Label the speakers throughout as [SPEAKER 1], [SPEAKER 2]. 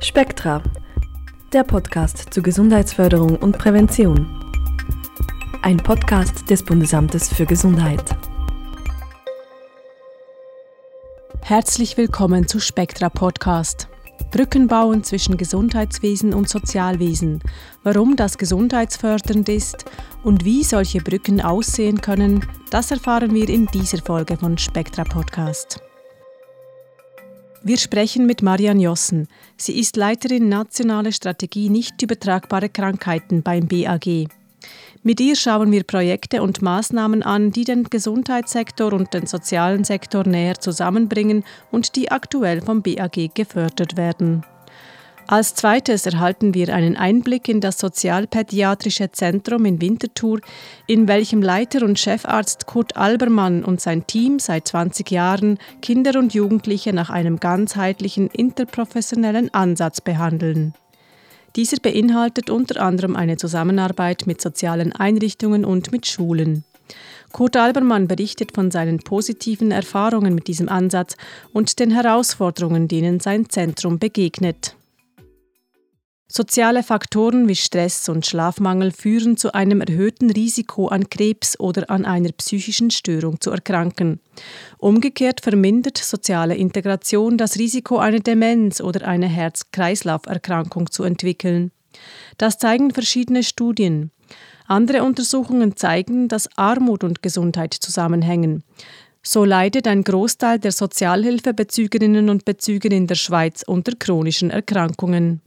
[SPEAKER 1] Spektra, der Podcast zur Gesundheitsförderung und Prävention. Ein Podcast des Bundesamtes für Gesundheit.
[SPEAKER 2] Herzlich willkommen zu Spektra Podcast. Brücken bauen zwischen Gesundheitswesen und Sozialwesen, warum das gesundheitsfördernd ist und wie solche Brücken aussehen können, das erfahren wir in dieser Folge von Spektra Podcast. Wir sprechen mit Marianne Jossen. Sie ist Leiterin Nationale Strategie nicht übertragbare Krankheiten beim BAG. Mit ihr schauen wir Projekte und Maßnahmen an, die den Gesundheitssektor und den sozialen Sektor näher zusammenbringen und die aktuell vom BAG gefördert werden. Als zweites erhalten wir einen Einblick in das Sozialpädiatrische Zentrum in Winterthur, in welchem Leiter und Chefarzt Kurt Albermann und sein Team seit 20 Jahren Kinder und Jugendliche nach einem ganzheitlichen interprofessionellen Ansatz behandeln. Dieser beinhaltet unter anderem eine Zusammenarbeit mit sozialen Einrichtungen und mit Schulen. Kurt Albermann berichtet von seinen positiven Erfahrungen mit diesem Ansatz und den Herausforderungen, denen sein Zentrum begegnet. Soziale Faktoren wie Stress und Schlafmangel führen zu einem erhöhten Risiko an Krebs oder an einer psychischen Störung zu erkranken. Umgekehrt vermindert soziale Integration das Risiko, eine Demenz oder eine Herz-Kreislauf-Erkrankung zu entwickeln. Das zeigen verschiedene Studien. Andere Untersuchungen zeigen, dass Armut und Gesundheit zusammenhängen. So leidet ein Großteil der Sozialhilfebezügerinnen und Bezüger in der Schweiz unter chronischen Erkrankungen.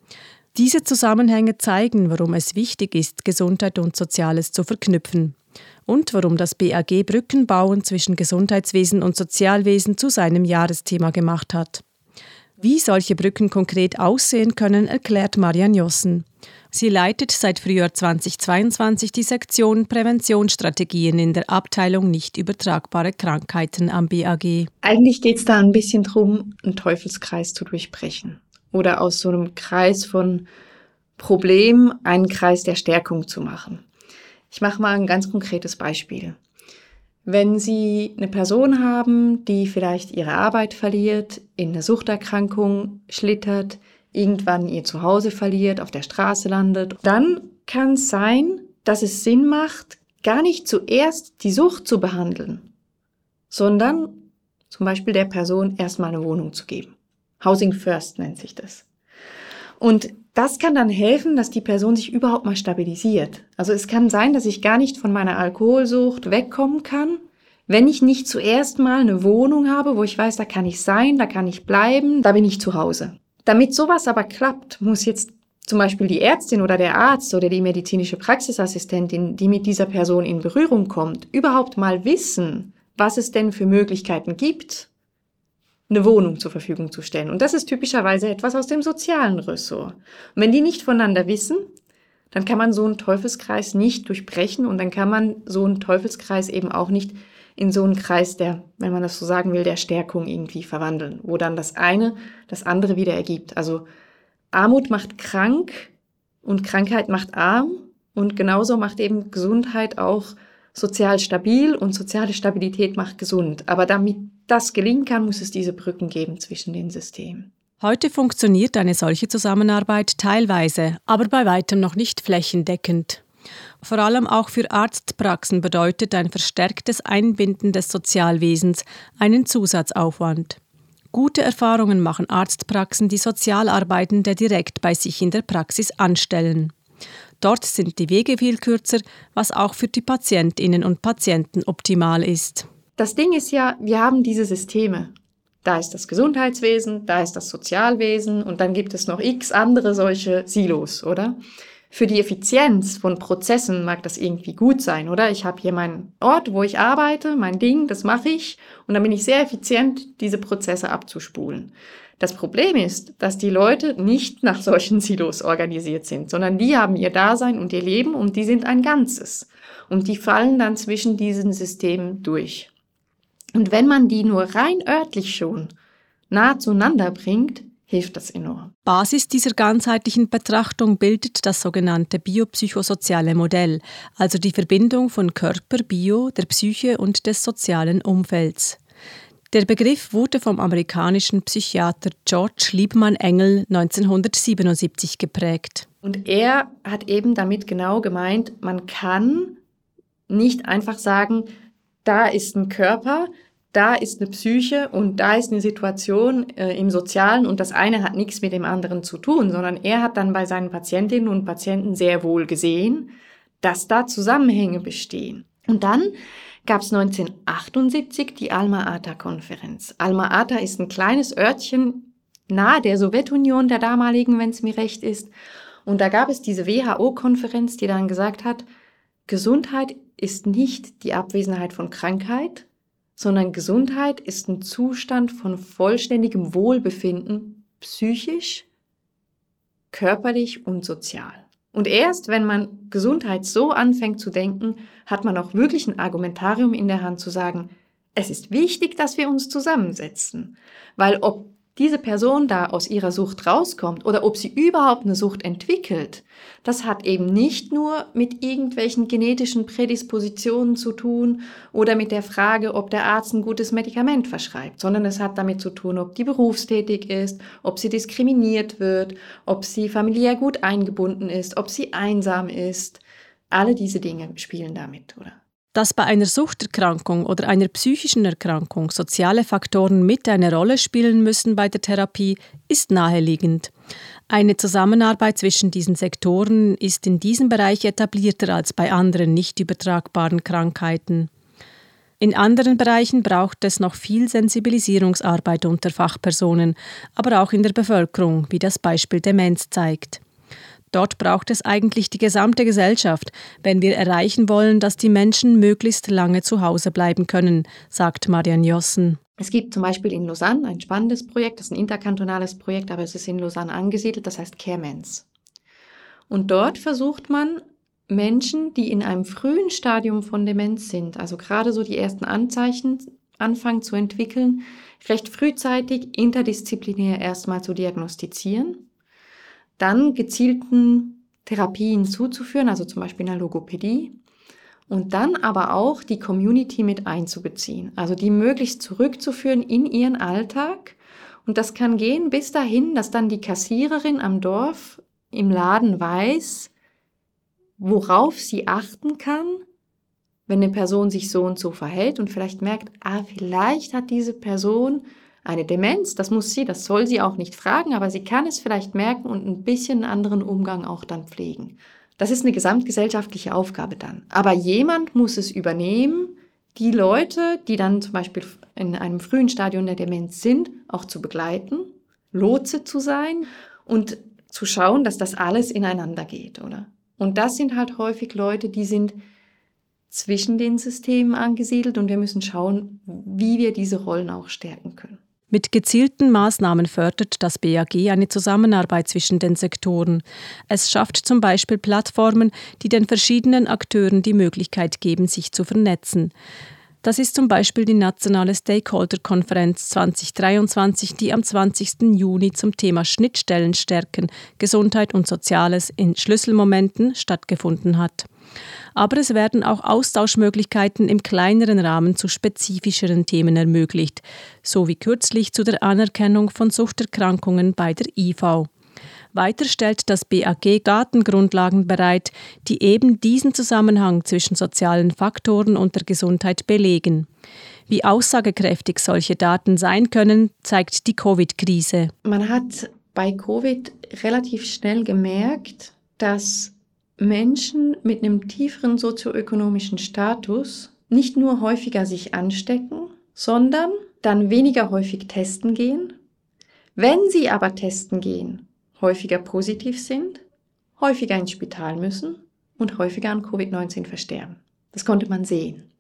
[SPEAKER 2] Diese Zusammenhänge zeigen, warum es wichtig ist, Gesundheit und Soziales zu verknüpfen und warum das BAG Brückenbauen zwischen Gesundheitswesen und Sozialwesen zu seinem Jahresthema gemacht hat. Wie solche Brücken konkret aussehen können, erklärt Marianne Jossen. Sie leitet seit Frühjahr 2022 die Sektion Präventionsstrategien in der Abteilung nicht übertragbare Krankheiten am BAG.
[SPEAKER 3] Eigentlich geht es da ein bisschen darum, einen Teufelskreis zu durchbrechen oder aus so einem Kreis von Problem einen Kreis der Stärkung zu machen. Ich mache mal ein ganz konkretes Beispiel. Wenn Sie eine Person haben, die vielleicht ihre Arbeit verliert, in eine Suchterkrankung schlittert, irgendwann ihr Zuhause verliert, auf der Straße landet, dann kann es sein, dass es Sinn macht, gar nicht zuerst die Sucht zu behandeln, sondern zum Beispiel der Person erstmal eine Wohnung zu geben. Housing First nennt sich das. Und das kann dann helfen, dass die Person sich überhaupt mal stabilisiert. Also es kann sein, dass ich gar nicht von meiner Alkoholsucht wegkommen kann, wenn ich nicht zuerst mal eine Wohnung habe, wo ich weiß, da kann ich sein, da kann ich bleiben, da bin ich zu Hause. Damit sowas aber klappt, muss jetzt zum Beispiel die Ärztin oder der Arzt oder die medizinische Praxisassistentin, die mit dieser Person in Berührung kommt, überhaupt mal wissen, was es denn für Möglichkeiten gibt, eine Wohnung zur Verfügung zu stellen. Und das ist typischerweise etwas aus dem sozialen Ressort. Und wenn die nicht voneinander wissen, dann kann man so einen Teufelskreis nicht durchbrechen und dann kann man so einen Teufelskreis eben auch nicht in so einen Kreis der, wenn man das so sagen will, der Stärkung irgendwie verwandeln, wo dann das eine das andere wieder ergibt. Also Armut macht krank und Krankheit macht arm und genauso macht eben Gesundheit auch sozial stabil und soziale Stabilität macht gesund. Aber damit das gelingen kann, muss es diese Brücken geben zwischen den Systemen.
[SPEAKER 2] Heute funktioniert eine solche Zusammenarbeit teilweise, aber bei weitem noch nicht flächendeckend. Vor allem auch für Arztpraxen bedeutet ein verstärktes Einbinden des Sozialwesens einen Zusatzaufwand. Gute Erfahrungen machen Arztpraxen, die Sozialarbeitende direkt bei sich in der Praxis anstellen. Dort sind die Wege viel kürzer, was auch für die Patientinnen und Patienten optimal ist.
[SPEAKER 3] Das Ding ist ja, wir haben diese Systeme. Da ist das Gesundheitswesen, da ist das Sozialwesen und dann gibt es noch x andere solche Silos, oder? Für die Effizienz von Prozessen mag das irgendwie gut sein, oder? Ich habe hier meinen Ort, wo ich arbeite, mein Ding, das mache ich und dann bin ich sehr effizient, diese Prozesse abzuspulen. Das Problem ist, dass die Leute nicht nach solchen Silos organisiert sind, sondern die haben ihr Dasein und ihr Leben und die sind ein Ganzes. Und die fallen dann zwischen diesen Systemen durch. Und wenn man die nur rein örtlich schon nah zueinander bringt, hilft das enorm.
[SPEAKER 2] Basis dieser ganzheitlichen Betrachtung bildet das sogenannte biopsychosoziale Modell, also die Verbindung von Körper, Bio, der Psyche und des sozialen Umfelds. Der Begriff wurde vom amerikanischen Psychiater George Liebmann Engel 1977 geprägt.
[SPEAKER 3] Und er hat eben damit genau gemeint, man kann nicht einfach sagen, da ist ein Körper, da ist eine Psyche und da ist eine Situation äh, im Sozialen und das eine hat nichts mit dem anderen zu tun, sondern er hat dann bei seinen Patientinnen und Patienten sehr wohl gesehen, dass da Zusammenhänge bestehen. Und dann gab es 1978 die Alma-Ata-Konferenz. Alma-Ata ist ein kleines Örtchen nahe der Sowjetunion der damaligen, wenn es mir recht ist. Und da gab es diese WHO-Konferenz, die dann gesagt hat, Gesundheit ist nicht die Abwesenheit von Krankheit, sondern Gesundheit ist ein Zustand von vollständigem Wohlbefinden, psychisch, körperlich und sozial. Und erst wenn man Gesundheit so anfängt zu denken, hat man auch wirklich ein Argumentarium in der Hand zu sagen, es ist wichtig, dass wir uns zusammensetzen. Weil ob diese Person da aus ihrer Sucht rauskommt oder ob sie überhaupt eine Sucht entwickelt, das hat eben nicht nur mit irgendwelchen genetischen Prädispositionen zu tun oder mit der Frage, ob der Arzt ein gutes Medikament verschreibt, sondern es hat damit zu tun, ob die berufstätig ist, ob sie diskriminiert wird, ob sie familiär gut eingebunden ist, ob sie einsam ist. Alle diese Dinge spielen damit, oder?
[SPEAKER 2] Dass bei einer Suchterkrankung oder einer psychischen Erkrankung soziale Faktoren mit eine Rolle spielen müssen bei der Therapie, ist naheliegend. Eine Zusammenarbeit zwischen diesen Sektoren ist in diesem Bereich etablierter als bei anderen nicht übertragbaren Krankheiten. In anderen Bereichen braucht es noch viel Sensibilisierungsarbeit unter Fachpersonen, aber auch in der Bevölkerung, wie das Beispiel Demenz zeigt. Dort braucht es eigentlich die gesamte Gesellschaft, wenn wir erreichen wollen, dass die Menschen möglichst lange zu Hause bleiben können, sagt Marianne Jossen.
[SPEAKER 3] Es gibt zum Beispiel in Lausanne ein spannendes Projekt, das ist ein interkantonales Projekt, aber es ist in Lausanne angesiedelt, das heißt Caremans. Und dort versucht man Menschen, die in einem frühen Stadium von Demenz sind, also gerade so die ersten Anzeichen anfangen zu entwickeln, recht frühzeitig interdisziplinär erstmal zu diagnostizieren dann gezielten Therapien zuzuführen, also zum Beispiel in der Logopädie, und dann aber auch die Community mit einzubeziehen, also die möglichst zurückzuführen in ihren Alltag. Und das kann gehen bis dahin, dass dann die Kassiererin am Dorf im Laden weiß, worauf sie achten kann, wenn eine Person sich so und so verhält und vielleicht merkt, ah, vielleicht hat diese Person eine Demenz, das muss sie, das soll sie auch nicht fragen, aber sie kann es vielleicht merken und ein bisschen anderen Umgang auch dann pflegen. Das ist eine gesamtgesellschaftliche Aufgabe dann. Aber jemand muss es übernehmen, die Leute, die dann zum Beispiel in einem frühen Stadium der Demenz sind, auch zu begleiten, Lotse zu sein und zu schauen, dass das alles ineinander geht, oder? Und das sind halt häufig Leute, die sind zwischen den Systemen angesiedelt und wir müssen schauen, wie wir diese Rollen auch stärken können.
[SPEAKER 2] Mit gezielten Maßnahmen fördert das BAG eine Zusammenarbeit zwischen den Sektoren. Es schafft zum Beispiel Plattformen, die den verschiedenen Akteuren die Möglichkeit geben, sich zu vernetzen. Das ist zum Beispiel die nationale Stakeholder-Konferenz 2023, die am 20. Juni zum Thema Schnittstellen stärken, Gesundheit und Soziales in Schlüsselmomenten stattgefunden hat aber es werden auch Austauschmöglichkeiten im kleineren Rahmen zu spezifischeren Themen ermöglicht, so wie kürzlich zu der Anerkennung von Suchterkrankungen bei der IV. Weiter stellt das BAG Datengrundlagen bereit, die eben diesen Zusammenhang zwischen sozialen Faktoren und der Gesundheit belegen. Wie aussagekräftig solche Daten sein können, zeigt die Covid-Krise.
[SPEAKER 3] Man hat bei Covid relativ schnell gemerkt, dass Menschen mit einem tieferen sozioökonomischen Status nicht nur häufiger sich anstecken, sondern dann weniger häufig testen gehen. Wenn sie aber testen gehen, häufiger positiv sind, häufiger ins Spital müssen und häufiger an Covid-19 versterben. Das konnte man sehen.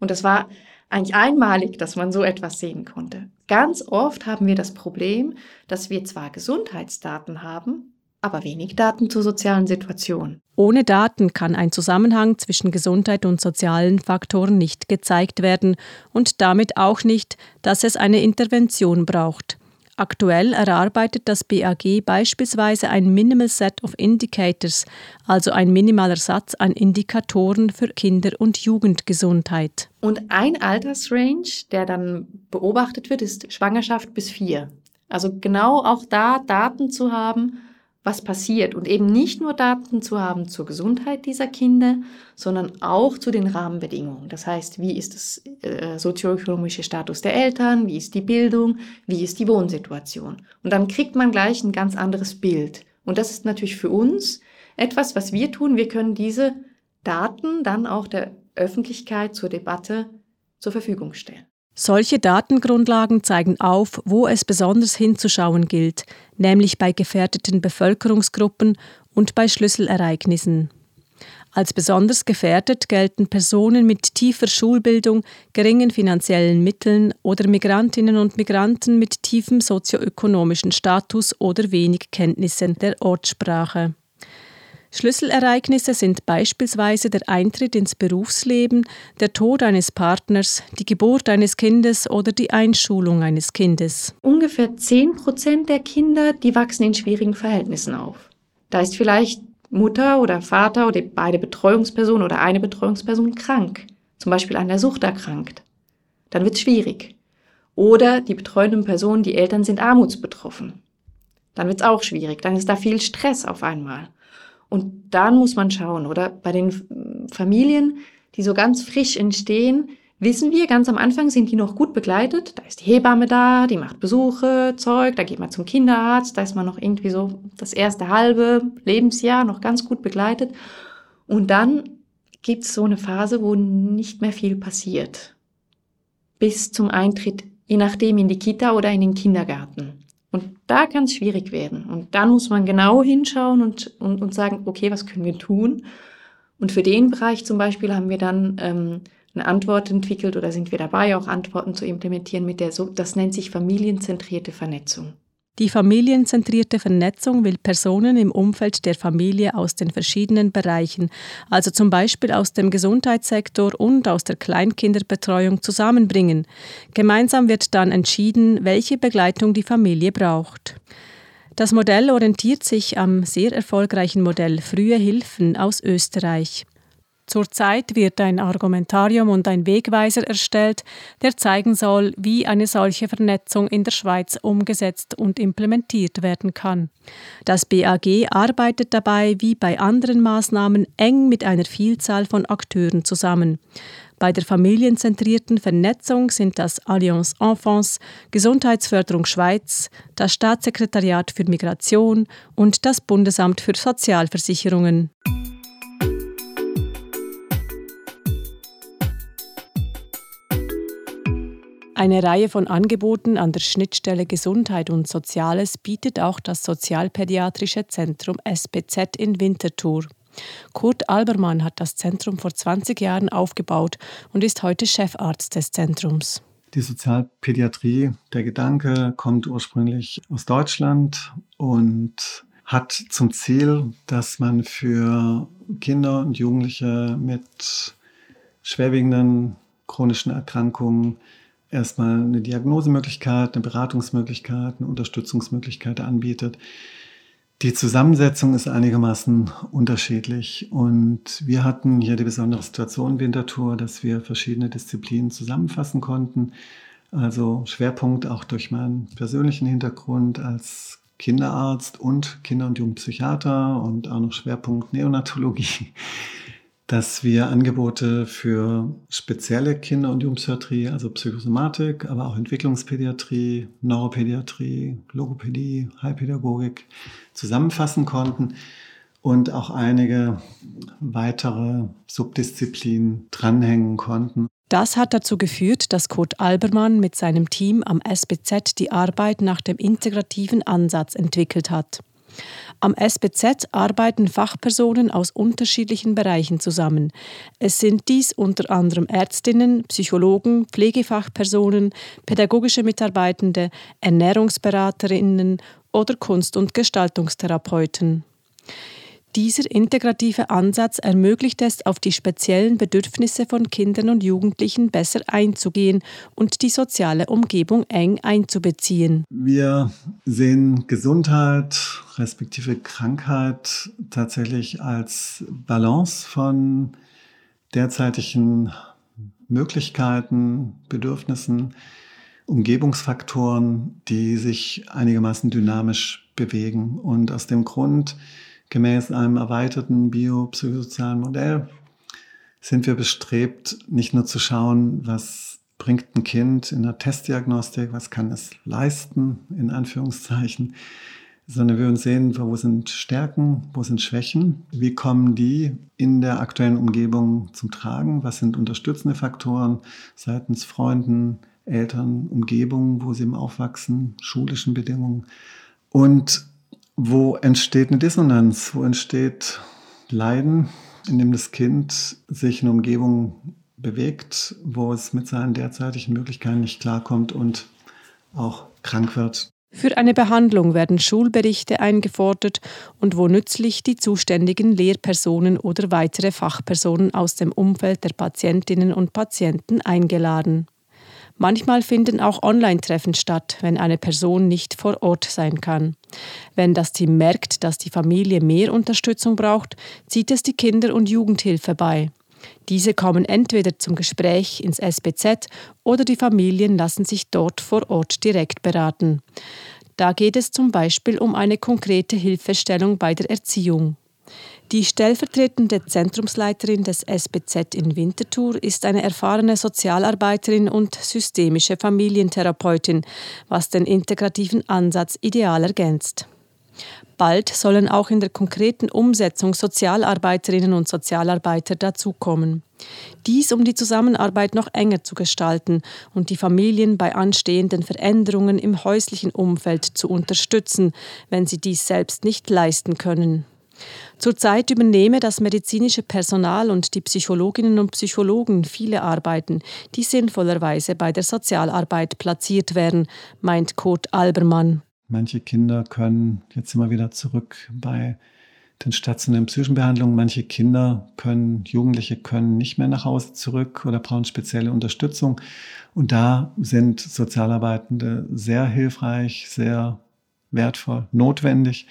[SPEAKER 3] Und das war eigentlich einmalig, dass man so etwas sehen konnte. Ganz oft haben wir das Problem, dass wir zwar Gesundheitsdaten haben, aber wenig Daten zur sozialen Situation.
[SPEAKER 2] Ohne Daten kann ein Zusammenhang zwischen Gesundheit und sozialen Faktoren nicht gezeigt werden und damit auch nicht, dass es eine Intervention braucht. Aktuell erarbeitet das BAG beispielsweise ein Minimal Set of Indicators, also ein minimaler Satz an Indikatoren für Kinder- und Jugendgesundheit.
[SPEAKER 3] Und ein Altersrange, der dann beobachtet wird, ist Schwangerschaft bis vier. Also genau auch da Daten zu haben, was passiert und eben nicht nur Daten zu haben zur Gesundheit dieser Kinder, sondern auch zu den Rahmenbedingungen. Das heißt, wie ist das äh, sozioökonomische Status der Eltern, wie ist die Bildung, wie ist die Wohnsituation. Und dann kriegt man gleich ein ganz anderes Bild. Und das ist natürlich für uns etwas, was wir tun. Wir können diese Daten dann auch der Öffentlichkeit zur Debatte zur Verfügung stellen.
[SPEAKER 2] Solche Datengrundlagen zeigen auf, wo es besonders hinzuschauen gilt, nämlich bei gefährdeten Bevölkerungsgruppen und bei Schlüsselereignissen. Als besonders gefährdet gelten Personen mit tiefer Schulbildung, geringen finanziellen Mitteln oder Migrantinnen und Migranten mit tiefem sozioökonomischen Status oder wenig Kenntnissen der Ortssprache. Schlüsselereignisse sind beispielsweise der Eintritt ins Berufsleben, der Tod eines Partners, die Geburt eines Kindes oder die Einschulung eines Kindes.
[SPEAKER 3] Ungefähr 10 Prozent der Kinder, die wachsen in schwierigen Verhältnissen auf. Da ist vielleicht Mutter oder Vater oder beide Betreuungspersonen oder eine Betreuungsperson krank, zum Beispiel an der Sucht erkrankt. Dann wird es schwierig. Oder die betreuenden Personen, die Eltern sind armutsbetroffen. Dann wird es auch schwierig. Dann ist da viel Stress auf einmal. Und dann muss man schauen, oder bei den Familien, die so ganz frisch entstehen, wissen wir, ganz am Anfang sind die noch gut begleitet. Da ist die Hebamme da, die macht Besuche, Zeug, da geht man zum Kinderarzt, da ist man noch irgendwie so das erste halbe Lebensjahr noch ganz gut begleitet. Und dann gibt es so eine Phase, wo nicht mehr viel passiert. Bis zum Eintritt, je nachdem, in die Kita oder in den Kindergarten. Und da kann es schwierig werden. Und dann muss man genau hinschauen und, und, und sagen, okay, was können wir tun? Und für den Bereich zum Beispiel haben wir dann ähm, eine Antwort entwickelt oder sind wir dabei, auch Antworten zu implementieren mit der, so, das nennt sich familienzentrierte Vernetzung.
[SPEAKER 2] Die familienzentrierte Vernetzung will Personen im Umfeld der Familie aus den verschiedenen Bereichen, also zum Beispiel aus dem Gesundheitssektor und aus der Kleinkinderbetreuung zusammenbringen. Gemeinsam wird dann entschieden, welche Begleitung die Familie braucht. Das Modell orientiert sich am sehr erfolgreichen Modell Frühe Hilfen aus Österreich. Zurzeit wird ein Argumentarium und ein Wegweiser erstellt, der zeigen soll, wie eine solche Vernetzung in der Schweiz umgesetzt und implementiert werden kann. Das BAG arbeitet dabei, wie bei anderen Maßnahmen, eng mit einer Vielzahl von Akteuren zusammen. Bei der familienzentrierten Vernetzung sind das Allianz Enfants, Gesundheitsförderung Schweiz, das Staatssekretariat für Migration und das Bundesamt für Sozialversicherungen. Eine Reihe von Angeboten an der Schnittstelle Gesundheit und Soziales bietet auch das Sozialpädiatrische Zentrum SPZ in Winterthur. Kurt Albermann hat das Zentrum vor 20 Jahren aufgebaut und ist heute Chefarzt des Zentrums.
[SPEAKER 4] Die Sozialpädiatrie, der Gedanke kommt ursprünglich aus Deutschland und hat zum Ziel, dass man für Kinder und Jugendliche mit schwerwiegenden chronischen Erkrankungen erstmal eine Diagnosemöglichkeit, eine Beratungsmöglichkeit, eine Unterstützungsmöglichkeit anbietet. Die Zusammensetzung ist einigermaßen unterschiedlich und wir hatten hier die besondere Situation in Winterthur, dass wir verschiedene Disziplinen zusammenfassen konnten. Also Schwerpunkt auch durch meinen persönlichen Hintergrund als Kinderarzt und Kinder- und Jugendpsychiater und auch noch Schwerpunkt Neonatologie dass wir Angebote für spezielle Kinder- und Jugendpsychiatrie, also Psychosomatik, aber auch Entwicklungspädiatrie, Neuropädiatrie, Logopädie, Heilpädagogik zusammenfassen konnten und auch einige weitere Subdisziplinen dranhängen konnten.
[SPEAKER 2] Das hat dazu geführt, dass Kurt Albermann mit seinem Team am SBZ die Arbeit nach dem integrativen Ansatz entwickelt hat. Am SBZ arbeiten Fachpersonen aus unterschiedlichen Bereichen zusammen. Es sind dies unter anderem Ärztinnen, Psychologen, Pflegefachpersonen, pädagogische Mitarbeitende, Ernährungsberaterinnen oder Kunst- und Gestaltungstherapeuten. Dieser integrative Ansatz ermöglicht es, auf die speziellen Bedürfnisse von Kindern und Jugendlichen besser einzugehen und die soziale Umgebung eng einzubeziehen.
[SPEAKER 4] Wir sehen Gesundheit respektive Krankheit tatsächlich als Balance von derzeitigen Möglichkeiten, Bedürfnissen, Umgebungsfaktoren, die sich einigermaßen dynamisch bewegen. Und aus dem Grund Gemäß einem erweiterten biopsychosozialen Modell sind wir bestrebt, nicht nur zu schauen, was bringt ein Kind in der Testdiagnostik, was kann es leisten, in Anführungszeichen, sondern wir würden sehen, wo sind Stärken, wo sind Schwächen, wie kommen die in der aktuellen Umgebung zum Tragen, was sind unterstützende Faktoren seitens Freunden, Eltern, Umgebung, wo sie im Aufwachsen, schulischen Bedingungen. Und wo entsteht eine Dissonanz? Wo entsteht Leiden, in dem das Kind sich in einer Umgebung bewegt, wo es mit seinen derzeitigen Möglichkeiten nicht klarkommt und auch krank wird?
[SPEAKER 2] Für eine Behandlung werden Schulberichte eingefordert und wo nützlich die zuständigen Lehrpersonen oder weitere Fachpersonen aus dem Umfeld der Patientinnen und Patienten eingeladen. Manchmal finden auch Online-Treffen statt, wenn eine Person nicht vor Ort sein kann. Wenn das Team merkt, dass die Familie mehr Unterstützung braucht, zieht es die Kinder- und Jugendhilfe bei. Diese kommen entweder zum Gespräch ins SBZ oder die Familien lassen sich dort vor Ort direkt beraten. Da geht es zum Beispiel um eine konkrete Hilfestellung bei der Erziehung. Die stellvertretende Zentrumsleiterin des SBZ in Winterthur ist eine erfahrene Sozialarbeiterin und systemische Familientherapeutin, was den integrativen Ansatz ideal ergänzt. Bald sollen auch in der konkreten Umsetzung Sozialarbeiterinnen und Sozialarbeiter dazukommen. Dies, um die Zusammenarbeit noch enger zu gestalten und die Familien bei anstehenden Veränderungen im häuslichen Umfeld zu unterstützen, wenn sie dies selbst nicht leisten können. Zurzeit übernehme das medizinische Personal und die Psychologinnen und Psychologen viele Arbeiten, die sinnvollerweise bei der Sozialarbeit platziert werden, meint Kurt Albermann.
[SPEAKER 4] Manche Kinder können, jetzt immer wieder zurück bei den stationären psychischen Behandlungen, manche Kinder können, Jugendliche können nicht mehr nach Hause zurück oder brauchen spezielle Unterstützung. Und da sind Sozialarbeitende sehr hilfreich, sehr wertvoll, notwendig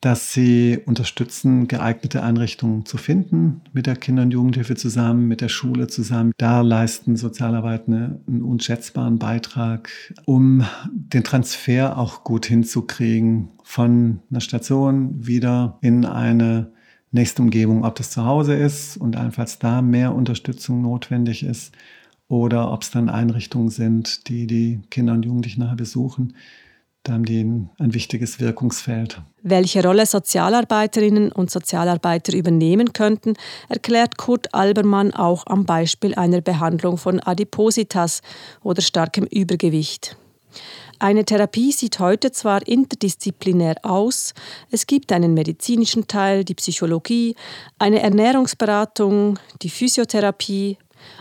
[SPEAKER 4] dass sie unterstützen, geeignete Einrichtungen zu finden, mit der Kinder- und Jugendhilfe zusammen, mit der Schule zusammen. Da leisten Sozialarbeitende einen unschätzbaren Beitrag, um den Transfer auch gut hinzukriegen von einer Station wieder in eine nächste Umgebung, ob das zu Hause ist und allenfalls da mehr Unterstützung notwendig ist oder ob es dann Einrichtungen sind, die die Kinder und Jugendlichen nachher besuchen da haben die ein, ein wichtiges Wirkungsfeld.
[SPEAKER 2] Welche Rolle Sozialarbeiterinnen und Sozialarbeiter übernehmen könnten, erklärt Kurt Albermann auch am Beispiel einer Behandlung von Adipositas oder starkem Übergewicht. Eine Therapie sieht heute zwar interdisziplinär aus, es gibt einen medizinischen Teil, die Psychologie, eine Ernährungsberatung, die Physiotherapie,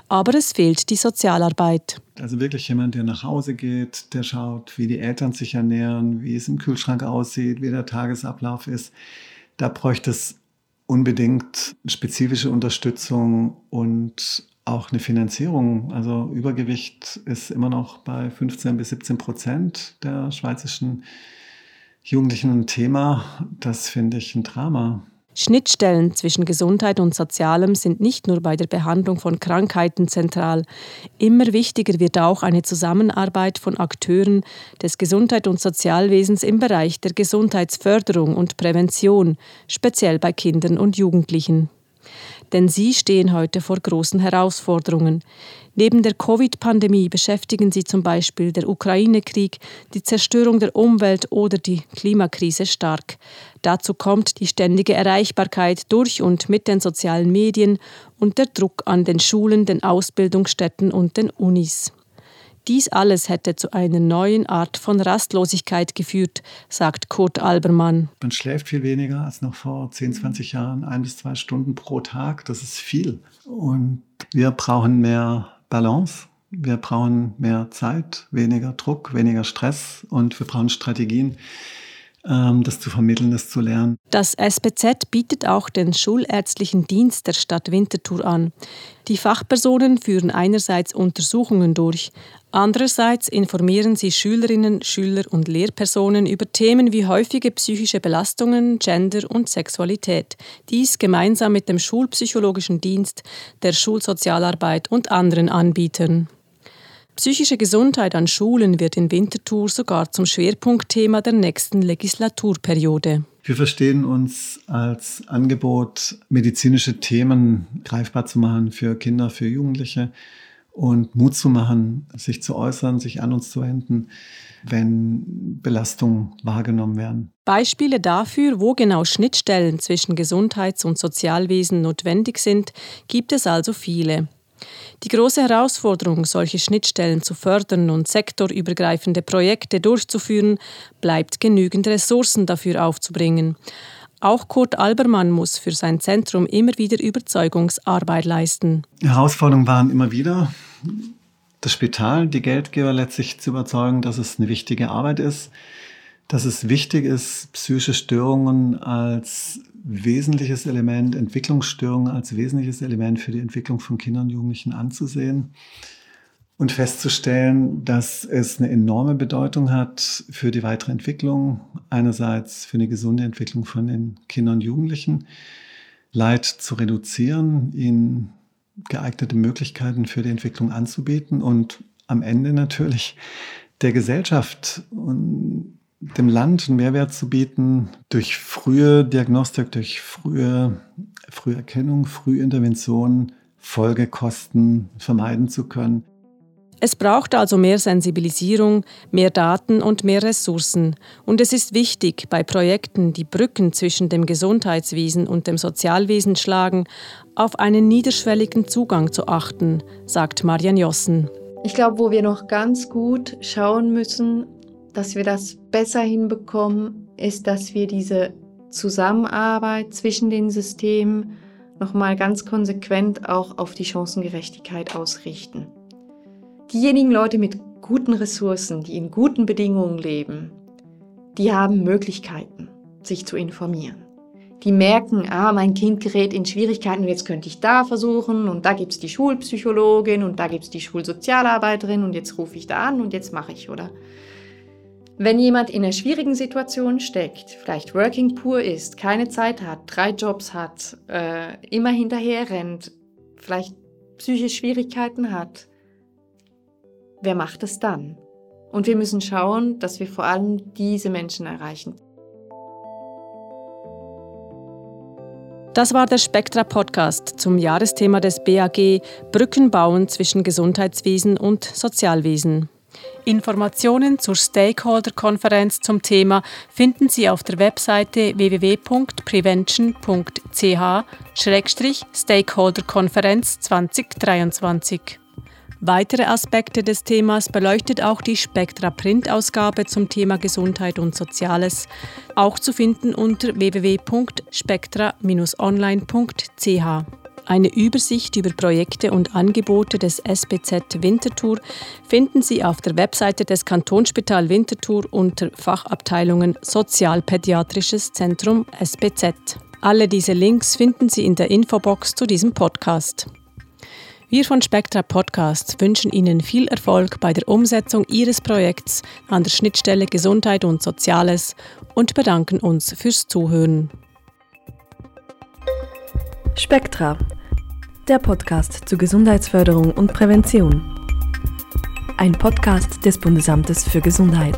[SPEAKER 2] aber es fehlt die Sozialarbeit.
[SPEAKER 4] Also wirklich jemand, der nach Hause geht, der schaut, wie die Eltern sich ernähren, wie es im Kühlschrank aussieht, wie der Tagesablauf ist. Da bräuchte es unbedingt spezifische Unterstützung und auch eine Finanzierung. Also Übergewicht ist immer noch bei 15 bis 17 Prozent der schweizerischen Jugendlichen ein Thema. Das finde ich ein Drama.
[SPEAKER 2] Schnittstellen zwischen Gesundheit und Sozialem sind nicht nur bei der Behandlung von Krankheiten zentral. Immer wichtiger wird auch eine Zusammenarbeit von Akteuren des Gesundheit- und Sozialwesens im Bereich der Gesundheitsförderung und Prävention, speziell bei Kindern und Jugendlichen denn sie stehen heute vor großen Herausforderungen. Neben der Covid-Pandemie beschäftigen sie zum Beispiel der Ukraine-Krieg, die Zerstörung der Umwelt oder die Klimakrise stark. Dazu kommt die ständige Erreichbarkeit durch und mit den sozialen Medien und der Druck an den Schulen, den Ausbildungsstätten und den Unis. Dies alles hätte zu einer neuen Art von Rastlosigkeit geführt, sagt Kurt Albermann.
[SPEAKER 4] Man schläft viel weniger als noch vor 10, 20 Jahren, ein bis zwei Stunden pro Tag. Das ist viel. Und wir brauchen mehr Balance. Wir brauchen mehr Zeit, weniger Druck, weniger Stress und wir brauchen Strategien, das zu vermitteln, das zu lernen.
[SPEAKER 2] Das SPZ bietet auch den schulärztlichen Dienst der Stadt Winterthur an. Die Fachpersonen führen einerseits Untersuchungen durch, andererseits informieren sie Schülerinnen, Schüler und Lehrpersonen über Themen wie häufige psychische Belastungen, Gender und Sexualität. Dies gemeinsam mit dem Schulpsychologischen Dienst, der Schulsozialarbeit und anderen Anbietern. Psychische Gesundheit an Schulen wird in Winterthur sogar zum Schwerpunktthema der nächsten Legislaturperiode.
[SPEAKER 4] Wir verstehen uns als Angebot, medizinische Themen greifbar zu machen für Kinder, für Jugendliche und Mut zu machen, sich zu äußern, sich an uns zu wenden, wenn Belastungen wahrgenommen werden.
[SPEAKER 2] Beispiele dafür, wo genau Schnittstellen zwischen Gesundheits- und Sozialwesen notwendig sind, gibt es also viele. Die große Herausforderung, solche Schnittstellen zu fördern und sektorübergreifende Projekte durchzuführen, bleibt genügend Ressourcen dafür aufzubringen. Auch Kurt Albermann muss für sein Zentrum immer wieder Überzeugungsarbeit leisten.
[SPEAKER 4] Herausforderungen waren immer wieder, das Spital, die Geldgeber letztlich zu überzeugen, dass es eine wichtige Arbeit ist, dass es wichtig ist, psychische Störungen als wesentliches Element, Entwicklungsstörungen als wesentliches Element für die Entwicklung von Kindern und Jugendlichen anzusehen und festzustellen, dass es eine enorme Bedeutung hat für die weitere Entwicklung, einerseits für eine gesunde Entwicklung von den Kindern und Jugendlichen, Leid zu reduzieren, ihnen geeignete Möglichkeiten für die Entwicklung anzubieten und am Ende natürlich der Gesellschaft und dem Land einen Mehrwert zu bieten, durch frühe Diagnostik, durch frühe Früherkennung, Frühintervention, Folgekosten vermeiden zu können.
[SPEAKER 2] Es braucht also mehr Sensibilisierung, mehr Daten und mehr Ressourcen. Und es ist wichtig, bei Projekten, die Brücken zwischen dem Gesundheitswesen und dem Sozialwesen schlagen, auf einen niederschwelligen Zugang zu achten, sagt Marian Jossen.
[SPEAKER 3] Ich glaube, wo wir noch ganz gut schauen müssen, dass wir das besser hinbekommen, ist, dass wir diese Zusammenarbeit zwischen den Systemen nochmal ganz konsequent auch auf die Chancengerechtigkeit ausrichten. Diejenigen Leute mit guten Ressourcen, die in guten Bedingungen leben, die haben Möglichkeiten, sich zu informieren. Die merken, ah, mein Kind gerät in Schwierigkeiten, jetzt könnte ich da versuchen und da gibt es die Schulpsychologin und da gibt es die Schulsozialarbeiterin und jetzt rufe ich da an und jetzt mache ich, oder? Wenn jemand in einer schwierigen Situation steckt, vielleicht Working Poor ist, keine Zeit hat, drei Jobs hat, äh, immer hinterher rennt, vielleicht psychische Schwierigkeiten hat, wer macht es dann? Und wir müssen schauen, dass wir vor allem diese Menschen erreichen.
[SPEAKER 2] Das war der Spektra Podcast zum Jahresthema des BAG Brücken bauen zwischen Gesundheitswesen und Sozialwesen. Informationen zur Stakeholder-Konferenz zum Thema finden Sie auf der Webseite www.prevention.ch-Stakeholder-Konferenz 2023. Weitere Aspekte des Themas beleuchtet auch die Spektra Print-Ausgabe zum Thema Gesundheit und Soziales, auch zu finden unter www.spektra-online.ch. Eine Übersicht über Projekte und Angebote des SBZ Winterthur finden Sie auf der Webseite des Kantonsspital Winterthur unter Fachabteilungen Sozialpädiatrisches Zentrum SBZ. Alle diese Links finden Sie in der Infobox zu diesem Podcast. Wir von Spectra Podcasts wünschen Ihnen viel Erfolg bei der Umsetzung Ihres Projekts an der Schnittstelle Gesundheit und Soziales und bedanken uns fürs Zuhören.
[SPEAKER 1] Spektra der Podcast zur Gesundheitsförderung und Prävention. Ein Podcast des Bundesamtes für Gesundheit.